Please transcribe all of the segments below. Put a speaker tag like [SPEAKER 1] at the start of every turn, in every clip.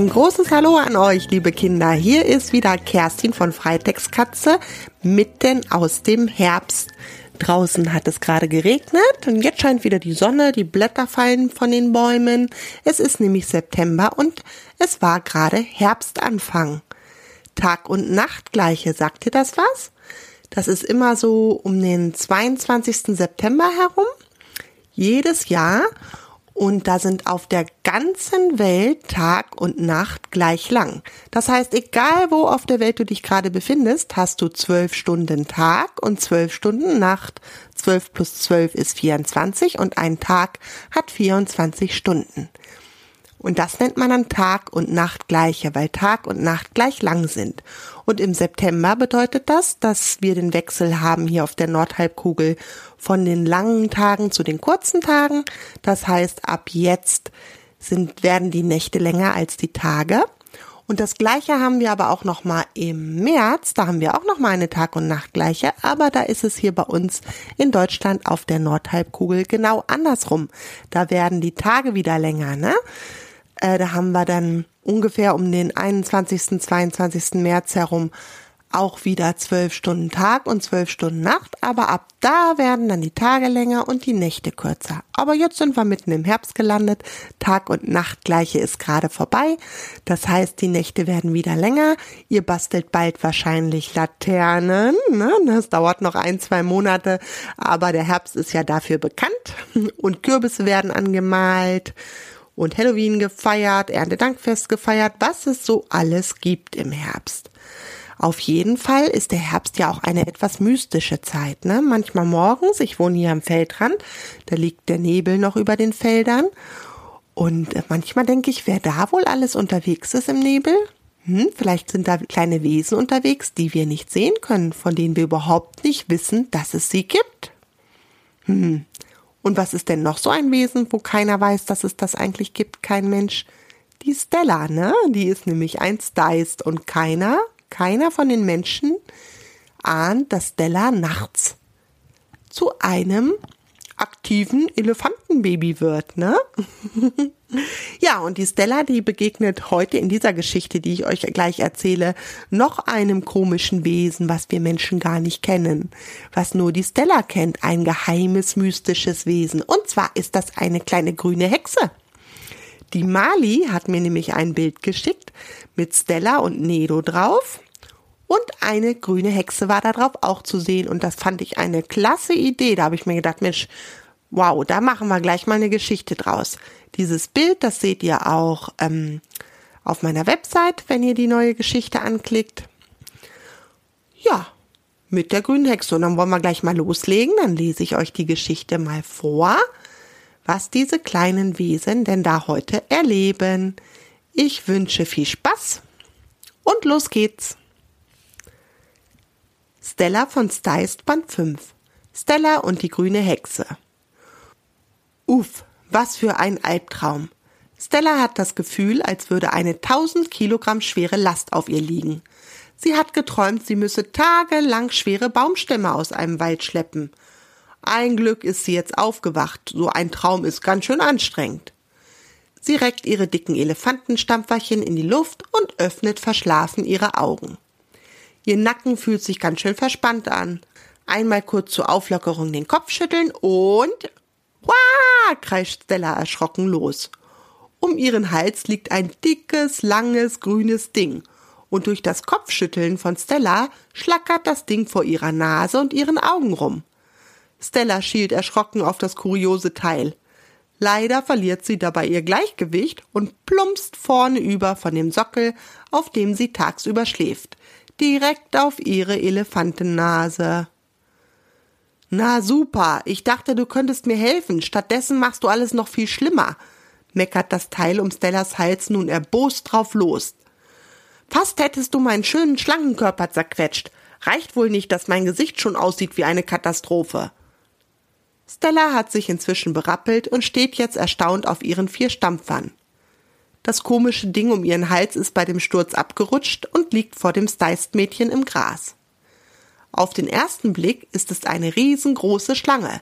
[SPEAKER 1] Ein großes Hallo an euch, liebe Kinder. Hier ist wieder Kerstin von Freitextkatze mitten aus dem Herbst. Draußen hat es gerade geregnet und jetzt scheint wieder die Sonne, die Blätter fallen von den Bäumen. Es ist nämlich September und es war gerade Herbstanfang. Tag und Nacht gleiche, sagt ihr das was? Das ist immer so um den 22. September herum. Jedes Jahr und da sind auf der ganzen Welt Tag und Nacht gleich lang. Das heißt, egal wo auf der Welt du dich gerade befindest, hast du zwölf Stunden Tag und zwölf Stunden Nacht. Zwölf plus zwölf ist 24 und ein Tag hat 24 Stunden. Und das nennt man dann Tag und Nacht gleiche, weil Tag und Nacht gleich lang sind. Und im September bedeutet das, dass wir den Wechsel haben hier auf der Nordhalbkugel von den langen Tagen zu den kurzen Tagen. Das heißt, ab jetzt sind, werden die Nächte länger als die Tage. Und das gleiche haben wir aber auch noch mal im März, da haben wir auch noch mal eine Tag und Nacht gleiche, aber da ist es hier bei uns in Deutschland auf der Nordhalbkugel genau andersrum. Da werden die Tage wieder länger, ne? Äh, da haben wir dann ungefähr um den 21., 22. März herum auch wieder zwölf Stunden Tag und zwölf Stunden Nacht, aber ab da werden dann die Tage länger und die Nächte kürzer. Aber jetzt sind wir mitten im Herbst gelandet. Tag und Nacht gleiche ist gerade vorbei. Das heißt, die Nächte werden wieder länger. Ihr bastelt bald wahrscheinlich Laternen. Ne? Das dauert noch ein, zwei Monate, aber der Herbst ist ja dafür bekannt. Und Kürbisse werden angemalt und Halloween gefeiert, Erntedankfest gefeiert, was es so alles gibt im Herbst. Auf jeden Fall ist der Herbst ja auch eine etwas mystische Zeit. Ne? Manchmal morgens, ich wohne hier am Feldrand, da liegt der Nebel noch über den Feldern. Und manchmal denke ich, wer da wohl alles unterwegs ist im Nebel? Hm, vielleicht sind da kleine Wesen unterwegs, die wir nicht sehen können, von denen wir überhaupt nicht wissen, dass es sie gibt. Hm, und was ist denn noch so ein Wesen, wo keiner weiß, dass es das eigentlich gibt, kein Mensch? Die Stella, ne? Die ist nämlich ein Steist und keiner, keiner von den Menschen ahnt, dass Stella nachts zu einem aktiven Elefantenbaby wird, ne? ja, und die Stella, die begegnet heute in dieser Geschichte, die ich euch gleich erzähle, noch einem komischen Wesen, was wir Menschen gar nicht kennen, was nur die Stella kennt, ein geheimes, mystisches Wesen. Und zwar ist das eine kleine grüne Hexe. Die Mali hat mir nämlich ein Bild geschickt mit Stella und Nedo drauf. Und eine grüne Hexe war da drauf auch zu sehen. Und das fand ich eine klasse Idee. Da habe ich mir gedacht, Mensch, wow, da machen wir gleich mal eine Geschichte draus. Dieses Bild, das seht ihr auch ähm, auf meiner Website, wenn ihr die neue Geschichte anklickt. Ja, mit der grünen Hexe. Und dann wollen wir gleich mal loslegen. Dann lese ich euch die Geschichte mal vor, was diese kleinen Wesen denn da heute erleben. Ich wünsche viel Spaß und los geht's. Stella von Steist Band 5. Stella und die grüne Hexe. Uff, was für ein Albtraum. Stella hat das Gefühl, als würde eine 1000 Kilogramm schwere Last auf ihr liegen. Sie hat geträumt, sie müsse tagelang schwere Baumstämme aus einem Wald schleppen. Ein Glück ist sie jetzt aufgewacht, so ein Traum ist ganz schön anstrengend. Sie reckt ihre dicken Elefantenstampferchen in die Luft und öffnet verschlafen ihre Augen. Ihr Nacken fühlt sich ganz schön verspannt an. Einmal kurz zur Auflockerung den Kopf schütteln und Wah! kreischt Stella erschrocken los. Um ihren Hals liegt ein dickes, langes, grünes Ding. Und durch das Kopfschütteln von Stella schlackert das Ding vor ihrer Nase und ihren Augen rum. Stella schielt erschrocken auf das kuriose Teil. Leider verliert sie dabei ihr Gleichgewicht und plumpst vorne über von dem Sockel, auf dem sie tagsüber schläft direkt auf ihre Elefantennase. Na super, ich dachte, du könntest mir helfen, stattdessen machst du alles noch viel schlimmer, meckert das Teil um Stellas Hals nun erbost drauf los. Fast hättest du meinen schönen Schlangenkörper zerquetscht. Reicht wohl nicht, dass mein Gesicht schon aussieht wie eine Katastrophe. Stella hat sich inzwischen berappelt und steht jetzt erstaunt auf ihren vier Stampfern. Das komische Ding um ihren Hals ist bei dem Sturz abgerutscht und liegt vor dem Steist-Mädchen im Gras. Auf den ersten Blick ist es eine riesengroße Schlange.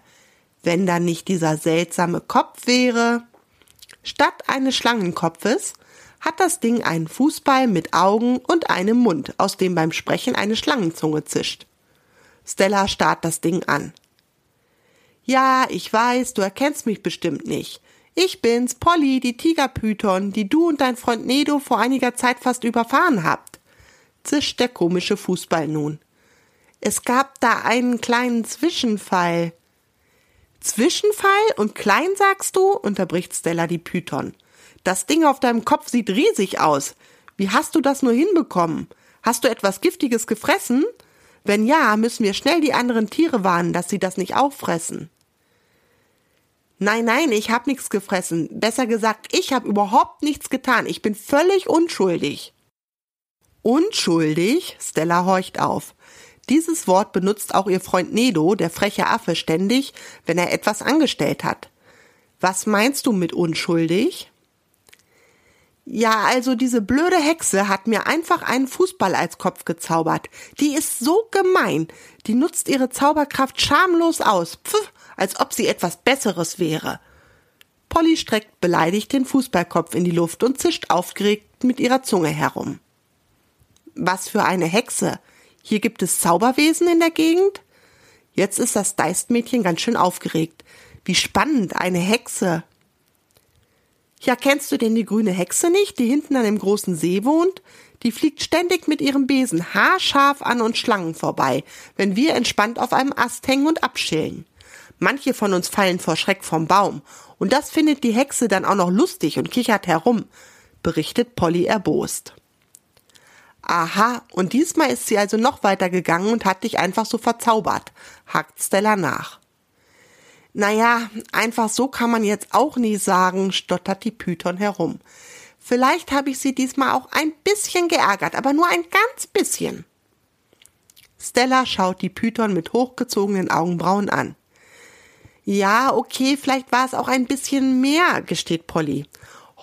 [SPEAKER 1] Wenn da nicht dieser seltsame Kopf wäre. Statt eines Schlangenkopfes hat das Ding einen Fußball mit Augen und einem Mund, aus dem beim Sprechen eine Schlangenzunge zischt. Stella starrt das Ding an. Ja, ich weiß, du erkennst mich bestimmt nicht. Ich bin's, Polly, die Tigerpython, die du und dein Freund Nedo vor einiger Zeit fast überfahren habt. Zischt der komische Fußball nun. Es gab da einen kleinen Zwischenfall. Zwischenfall und klein sagst du? unterbricht Stella die Python. Das Ding auf deinem Kopf sieht riesig aus. Wie hast du das nur hinbekommen? Hast du etwas Giftiges gefressen? Wenn ja, müssen wir schnell die anderen Tiere warnen, dass sie das nicht auffressen. Nein, nein, ich hab nichts gefressen. Besser gesagt, ich hab überhaupt nichts getan. Ich bin völlig unschuldig. Unschuldig? Stella horcht auf. Dieses Wort benutzt auch ihr Freund Nedo, der freche Affe, ständig, wenn er etwas angestellt hat. Was meinst du mit unschuldig? Ja, also diese blöde Hexe hat mir einfach einen Fußball als Kopf gezaubert. Die ist so gemein. Die nutzt ihre Zauberkraft schamlos aus. Pff, als ob sie etwas Besseres wäre. Polly streckt beleidigt den Fußballkopf in die Luft und zischt aufgeregt mit ihrer Zunge herum. Was für eine Hexe. Hier gibt es Zauberwesen in der Gegend? Jetzt ist das Deistmädchen ganz schön aufgeregt. Wie spannend, eine Hexe. Ja, kennst du denn die grüne Hexe nicht, die hinten an dem großen See wohnt? Die fliegt ständig mit ihrem Besen haarscharf an uns Schlangen vorbei, wenn wir entspannt auf einem Ast hängen und abschälen. Manche von uns fallen vor Schreck vom Baum, und das findet die Hexe dann auch noch lustig und kichert herum, berichtet Polly erbost. Aha, und diesmal ist sie also noch weiter gegangen und hat dich einfach so verzaubert, hakt Stella nach. Naja, einfach so kann man jetzt auch nie sagen, stottert die Python herum. Vielleicht habe ich sie diesmal auch ein bisschen geärgert, aber nur ein ganz bisschen. Stella schaut die Python mit hochgezogenen Augenbrauen an. Ja, okay, vielleicht war es auch ein bisschen mehr, gesteht Polly.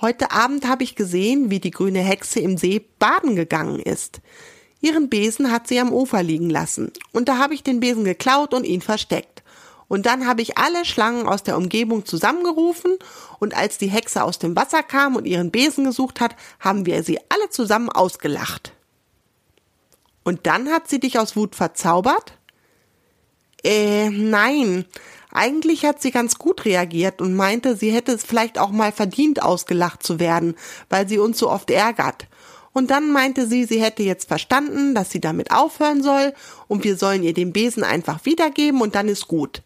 [SPEAKER 1] Heute Abend habe ich gesehen, wie die grüne Hexe im See baden gegangen ist. Ihren Besen hat sie am Ufer liegen lassen, und da habe ich den Besen geklaut und ihn versteckt. Und dann habe ich alle Schlangen aus der Umgebung zusammengerufen, und als die Hexe aus dem Wasser kam und ihren Besen gesucht hat, haben wir sie alle zusammen ausgelacht. Und dann hat sie dich aus Wut verzaubert? Äh, nein. Eigentlich hat sie ganz gut reagiert und meinte, sie hätte es vielleicht auch mal verdient, ausgelacht zu werden, weil sie uns so oft ärgert. Und dann meinte sie, sie hätte jetzt verstanden, dass sie damit aufhören soll und wir sollen ihr den Besen einfach wiedergeben und dann ist gut.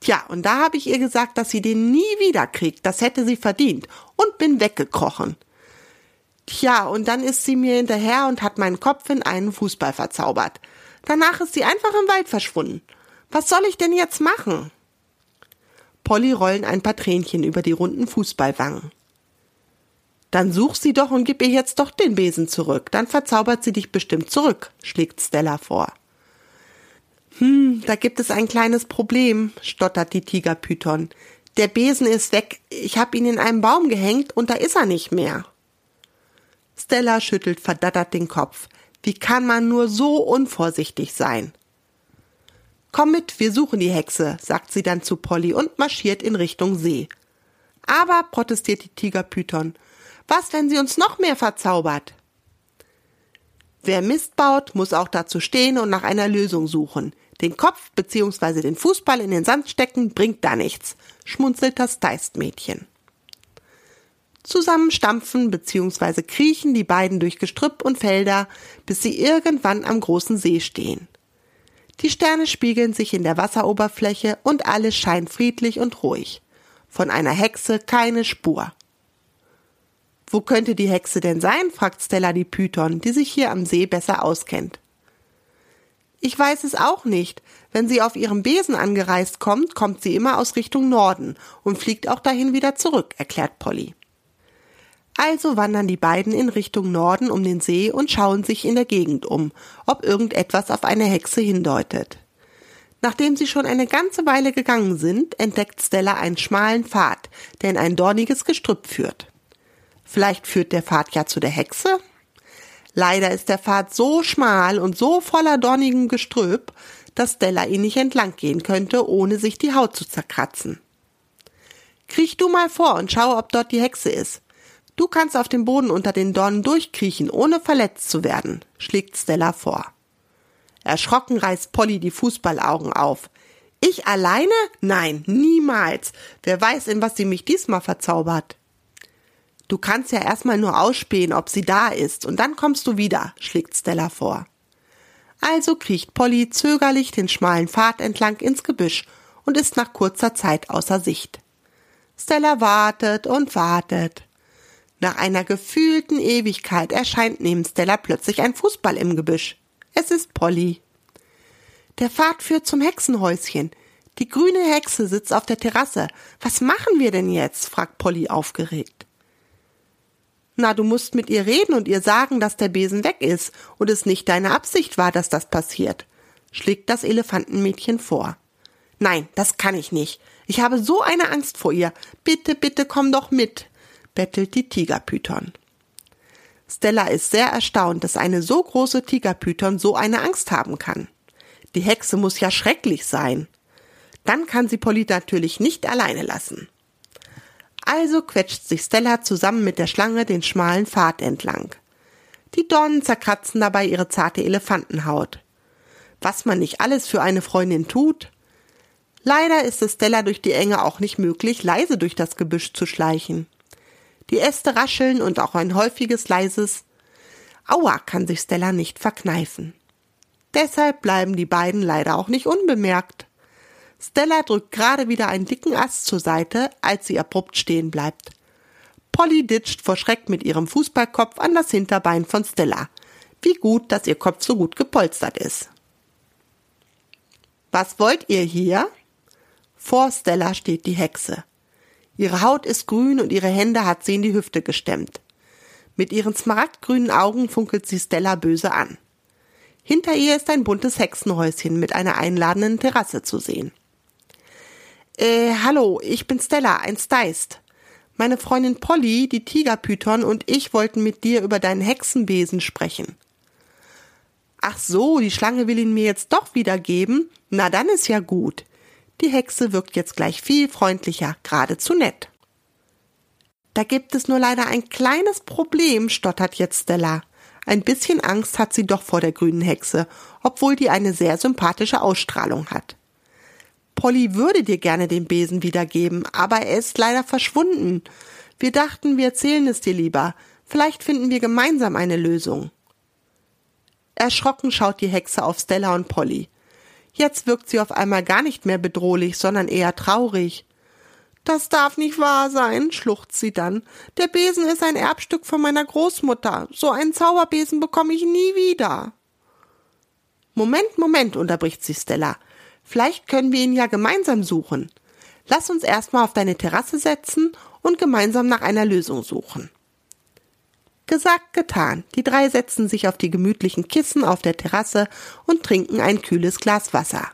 [SPEAKER 1] Tja, und da habe ich ihr gesagt, dass sie den nie wiederkriegt, das hätte sie verdient und bin weggekrochen. Tja, und dann ist sie mir hinterher und hat meinen Kopf in einen Fußball verzaubert. Danach ist sie einfach im Wald verschwunden. Was soll ich denn jetzt machen? Polly rollen ein paar Tränchen über die runden Fußballwangen. Dann such sie doch und gib ihr jetzt doch den Besen zurück, dann verzaubert sie dich bestimmt zurück, schlägt Stella vor. Hm, da gibt es ein kleines Problem, stottert die Tigerpython. Der Besen ist weg, ich hab ihn in einem Baum gehängt und da ist er nicht mehr. Stella schüttelt verdattert den Kopf. Wie kann man nur so unvorsichtig sein? Komm mit, wir suchen die Hexe, sagt sie dann zu Polly und marschiert in Richtung See. Aber, protestiert die Tigerpython, was, wenn sie uns noch mehr verzaubert? Wer Mist baut, muss auch dazu stehen und nach einer Lösung suchen. Den Kopf bzw. den Fußball in den Sand stecken bringt da nichts, schmunzelt das Deistmädchen. Zusammen stampfen bzw. kriechen die beiden durch Gestrüpp und Felder, bis sie irgendwann am großen See stehen. Die Sterne spiegeln sich in der Wasseroberfläche und alles scheint friedlich und ruhig. Von einer Hexe keine Spur. Wo könnte die Hexe denn sein? fragt Stella die Python, die sich hier am See besser auskennt. Ich weiß es auch nicht. Wenn sie auf ihrem Besen angereist kommt, kommt sie immer aus Richtung Norden und fliegt auch dahin wieder zurück, erklärt Polly. Also wandern die beiden in Richtung Norden um den See und schauen sich in der Gegend um, ob irgendetwas auf eine Hexe hindeutet. Nachdem sie schon eine ganze Weile gegangen sind, entdeckt Stella einen schmalen Pfad, der in ein dorniges Gestrüpp führt. Vielleicht führt der Pfad ja zu der Hexe? Leider ist der Pfad so schmal und so voller dornigem Gestrüpp, dass Stella ihn nicht entlang gehen könnte, ohne sich die Haut zu zerkratzen. Kriech du mal vor und schau, ob dort die Hexe ist. Du kannst auf dem Boden unter den Dornen durchkriechen, ohne verletzt zu werden, schlägt Stella vor. Erschrocken reißt Polly die Fußballaugen auf. Ich alleine? Nein, niemals. Wer weiß, in was sie mich diesmal verzaubert. Du kannst ja erstmal nur ausspähen, ob sie da ist, und dann kommst du wieder, schlägt Stella vor. Also kriecht Polly zögerlich den schmalen Pfad entlang ins Gebüsch und ist nach kurzer Zeit außer Sicht. Stella wartet und wartet. Nach einer gefühlten Ewigkeit erscheint neben Stella plötzlich ein Fußball im Gebüsch. Es ist Polly. Der Pfad führt zum Hexenhäuschen. Die grüne Hexe sitzt auf der Terrasse. Was machen wir denn jetzt? fragt Polly aufgeregt. Na, du musst mit ihr reden und ihr sagen, dass der Besen weg ist und es nicht deine Absicht war, dass das passiert, schlägt das Elefantenmädchen vor. Nein, das kann ich nicht. Ich habe so eine Angst vor ihr. Bitte, bitte komm doch mit, bettelt die Tigerpython. Stella ist sehr erstaunt, dass eine so große Tigerpython so eine Angst haben kann. Die Hexe muss ja schrecklich sein. Dann kann sie Polly natürlich nicht alleine lassen. Also quetscht sich Stella zusammen mit der Schlange den schmalen Pfad entlang. Die Dornen zerkratzen dabei ihre zarte Elefantenhaut. Was man nicht alles für eine Freundin tut. Leider ist es Stella durch die Enge auch nicht möglich, leise durch das Gebüsch zu schleichen. Die Äste rascheln und auch ein häufiges leises Aua kann sich Stella nicht verkneifen. Deshalb bleiben die beiden leider auch nicht unbemerkt. Stella drückt gerade wieder einen dicken Ast zur Seite, als sie abrupt stehen bleibt. Polly ditcht vor Schreck mit ihrem Fußballkopf an das Hinterbein von Stella. Wie gut, dass ihr Kopf so gut gepolstert ist. Was wollt ihr hier? Vor Stella steht die Hexe. Ihre Haut ist grün und ihre Hände hat sie in die Hüfte gestemmt. Mit ihren smaragdgrünen Augen funkelt sie Stella böse an. Hinter ihr ist ein buntes Hexenhäuschen mit einer einladenden Terrasse zu sehen. Äh, hallo, ich bin Stella, ein Steist. Meine Freundin Polly, die Tigerpython und ich wollten mit dir über deinen Hexenbesen sprechen. Ach so, die Schlange will ihn mir jetzt doch wiedergeben? Na, dann ist ja gut. Die Hexe wirkt jetzt gleich viel freundlicher, geradezu nett. Da gibt es nur leider ein kleines Problem, stottert jetzt Stella. Ein bisschen Angst hat sie doch vor der grünen Hexe, obwohl die eine sehr sympathische Ausstrahlung hat. Polly würde dir gerne den Besen wiedergeben, aber er ist leider verschwunden. Wir dachten, wir erzählen es dir lieber. Vielleicht finden wir gemeinsam eine Lösung. Erschrocken schaut die Hexe auf Stella und Polly. Jetzt wirkt sie auf einmal gar nicht mehr bedrohlich, sondern eher traurig. Das darf nicht wahr sein, schluchzt sie dann. Der Besen ist ein Erbstück von meiner Großmutter. So einen Zauberbesen bekomme ich nie wieder. Moment, Moment, unterbricht sie Stella. Vielleicht können wir ihn ja gemeinsam suchen. Lass uns erstmal auf deine Terrasse setzen und gemeinsam nach einer Lösung suchen. Gesagt, getan. Die drei setzen sich auf die gemütlichen Kissen auf der Terrasse und trinken ein kühles Glas Wasser.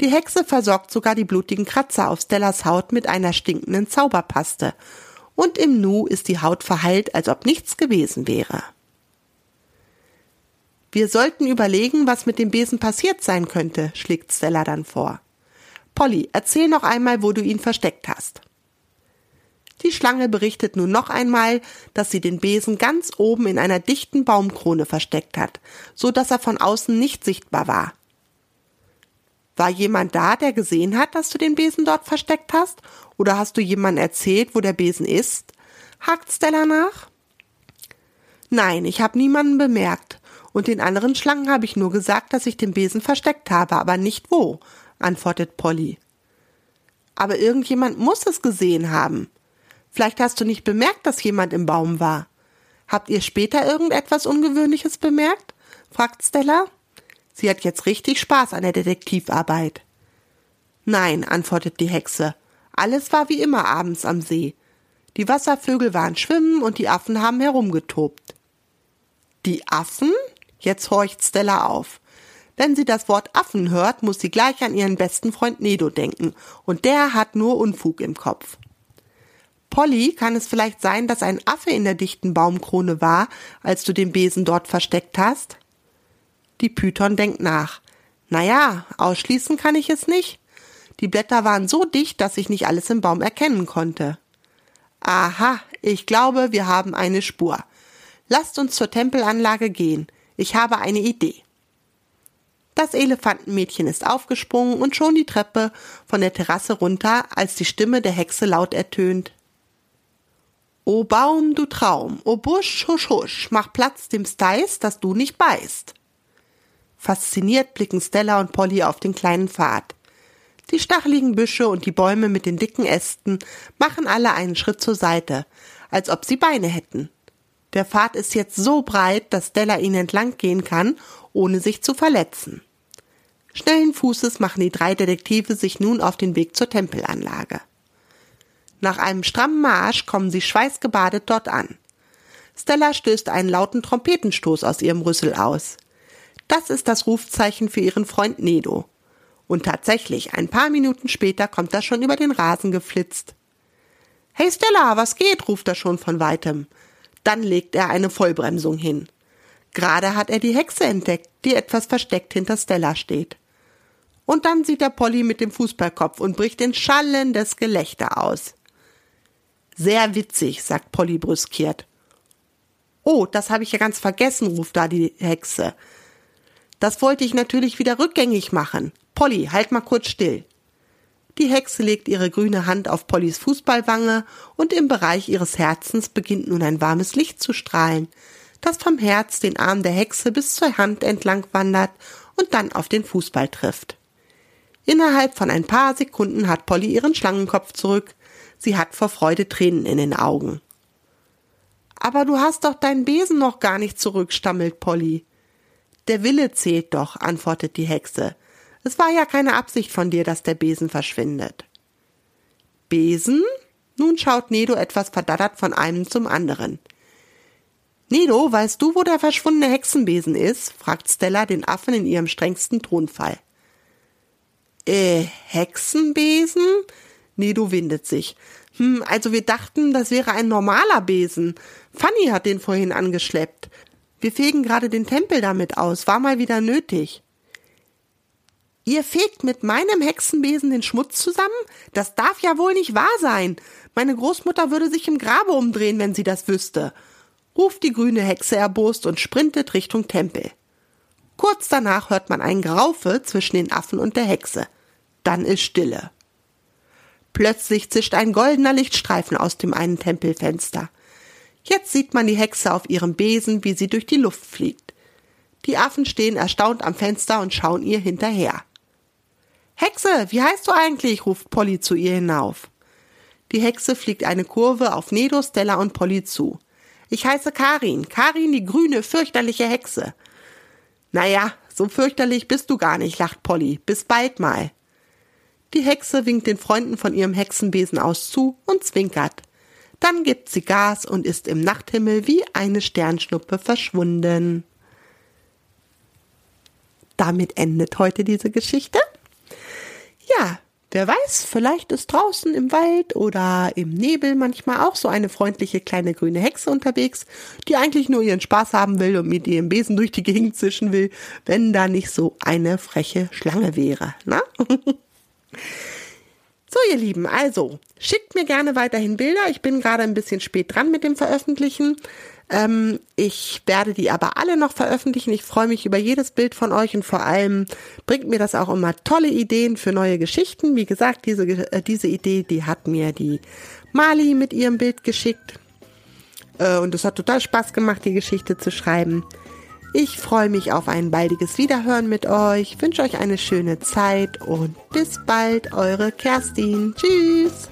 [SPEAKER 1] Die Hexe versorgt sogar die blutigen Kratzer auf Stellas Haut mit einer stinkenden Zauberpaste, und im Nu ist die Haut verheilt, als ob nichts gewesen wäre. Wir sollten überlegen, was mit dem Besen passiert sein könnte, schlägt Stella dann vor. Polly, erzähl noch einmal, wo du ihn versteckt hast. Die Schlange berichtet nun noch einmal, dass sie den Besen ganz oben in einer dichten Baumkrone versteckt hat, so dass er von außen nicht sichtbar war. War jemand da, der gesehen hat, dass du den Besen dort versteckt hast? Oder hast du jemandem erzählt, wo der Besen ist? hakt Stella nach. Nein, ich habe niemanden bemerkt. Und den anderen Schlangen habe ich nur gesagt, dass ich den Besen versteckt habe, aber nicht wo, antwortet Polly. Aber irgendjemand muss es gesehen haben. Vielleicht hast du nicht bemerkt, dass jemand im Baum war. Habt ihr später irgendetwas Ungewöhnliches bemerkt? fragt Stella. Sie hat jetzt richtig Spaß an der Detektivarbeit. Nein, antwortet die Hexe. Alles war wie immer abends am See. Die Wasservögel waren schwimmen und die Affen haben herumgetobt. Die Affen? Jetzt horcht Stella auf. Wenn sie das Wort Affen hört, muss sie gleich an ihren besten Freund Nedo denken, und der hat nur Unfug im Kopf. Polly, kann es vielleicht sein, dass ein Affe in der dichten Baumkrone war, als du den Besen dort versteckt hast? Die Python denkt nach. Naja, ausschließen kann ich es nicht. Die Blätter waren so dicht, dass ich nicht alles im Baum erkennen konnte. Aha, Ich glaube, wir haben eine Spur. Lasst uns zur Tempelanlage gehen. Ich habe eine Idee. Das Elefantenmädchen ist aufgesprungen und schon die Treppe von der Terrasse runter, als die Stimme der Hexe laut ertönt. O Baum, du Traum, o Busch, husch, husch, mach Platz dem Steiß, dass du nicht beißt. Fasziniert blicken Stella und Polly auf den kleinen Pfad. Die stacheligen Büsche und die Bäume mit den dicken Ästen machen alle einen Schritt zur Seite, als ob sie Beine hätten. Der Pfad ist jetzt so breit, dass Stella ihn entlang gehen kann, ohne sich zu verletzen. Schnellen Fußes machen die drei Detektive sich nun auf den Weg zur Tempelanlage. Nach einem strammen Marsch kommen sie schweißgebadet dort an. Stella stößt einen lauten Trompetenstoß aus ihrem Rüssel aus. Das ist das Rufzeichen für ihren Freund Nedo. Und tatsächlich, ein paar Minuten später kommt er schon über den Rasen geflitzt. Hey Stella, was geht? ruft er schon von weitem. Dann legt er eine Vollbremsung hin. Gerade hat er die Hexe entdeckt, die etwas versteckt hinter Stella steht. Und dann sieht er Polly mit dem Fußballkopf und bricht in schallendes Gelächter aus. Sehr witzig, sagt Polly brüskiert. Oh, das habe ich ja ganz vergessen, ruft da die Hexe. Das wollte ich natürlich wieder rückgängig machen. Polly, halt mal kurz still. Die Hexe legt ihre grüne Hand auf Pollys Fußballwange und im Bereich ihres Herzens beginnt nun ein warmes Licht zu strahlen, das vom Herz den Arm der Hexe bis zur Hand entlang wandert und dann auf den Fußball trifft. Innerhalb von ein paar Sekunden hat Polly ihren Schlangenkopf zurück. Sie hat vor Freude Tränen in den Augen. Aber du hast doch deinen Besen noch gar nicht zurück, stammelt Polly. Der Wille zählt doch, antwortet die Hexe. Es war ja keine Absicht von dir, dass der Besen verschwindet. Besen? Nun schaut Nedo etwas verdattert von einem zum anderen. Nedo, weißt du, wo der verschwundene Hexenbesen ist? fragt Stella den Affen in ihrem strengsten Tonfall. Äh, Hexenbesen? Nedo windet sich. Hm, also wir dachten, das wäre ein normaler Besen. Fanny hat den vorhin angeschleppt. Wir fegen gerade den Tempel damit aus. War mal wieder nötig. Ihr fegt mit meinem Hexenbesen den Schmutz zusammen? Das darf ja wohl nicht wahr sein. Meine Großmutter würde sich im Grabe umdrehen, wenn sie das wüsste. Ruft die grüne Hexe erbost und sprintet Richtung Tempel. Kurz danach hört man ein Graufe zwischen den Affen und der Hexe. Dann ist Stille. Plötzlich zischt ein goldener Lichtstreifen aus dem einen Tempelfenster. Jetzt sieht man die Hexe auf ihrem Besen, wie sie durch die Luft fliegt. Die Affen stehen erstaunt am Fenster und schauen ihr hinterher. Hexe, wie heißt du eigentlich? ruft Polly zu ihr hinauf. Die Hexe fliegt eine Kurve auf Nedo, Stella und Polly zu. Ich heiße Karin, Karin die grüne, fürchterliche Hexe. Naja, so fürchterlich bist du gar nicht, lacht Polly. Bis bald mal. Die Hexe winkt den Freunden von ihrem Hexenbesen aus zu und zwinkert. Dann gibt sie Gas und ist im Nachthimmel wie eine Sternschnuppe verschwunden. Damit endet heute diese Geschichte. Ja, wer weiß, vielleicht ist draußen im Wald oder im Nebel manchmal auch so eine freundliche kleine grüne Hexe unterwegs, die eigentlich nur ihren Spaß haben will und mit ihrem Besen durch die Gegend zischen will, wenn da nicht so eine freche Schlange wäre. Na? So, ihr Lieben, also schickt mir gerne weiterhin Bilder. Ich bin gerade ein bisschen spät dran mit dem Veröffentlichen. Ähm, ich werde die aber alle noch veröffentlichen. Ich freue mich über jedes Bild von euch und vor allem bringt mir das auch immer tolle Ideen für neue Geschichten. Wie gesagt, diese, äh, diese Idee, die hat mir die Mali mit ihrem Bild geschickt. Äh, und es hat total Spaß gemacht, die Geschichte zu schreiben. Ich freue mich auf ein baldiges Wiederhören mit euch, wünsche euch eine schöne Zeit und bis bald, eure Kerstin. Tschüss!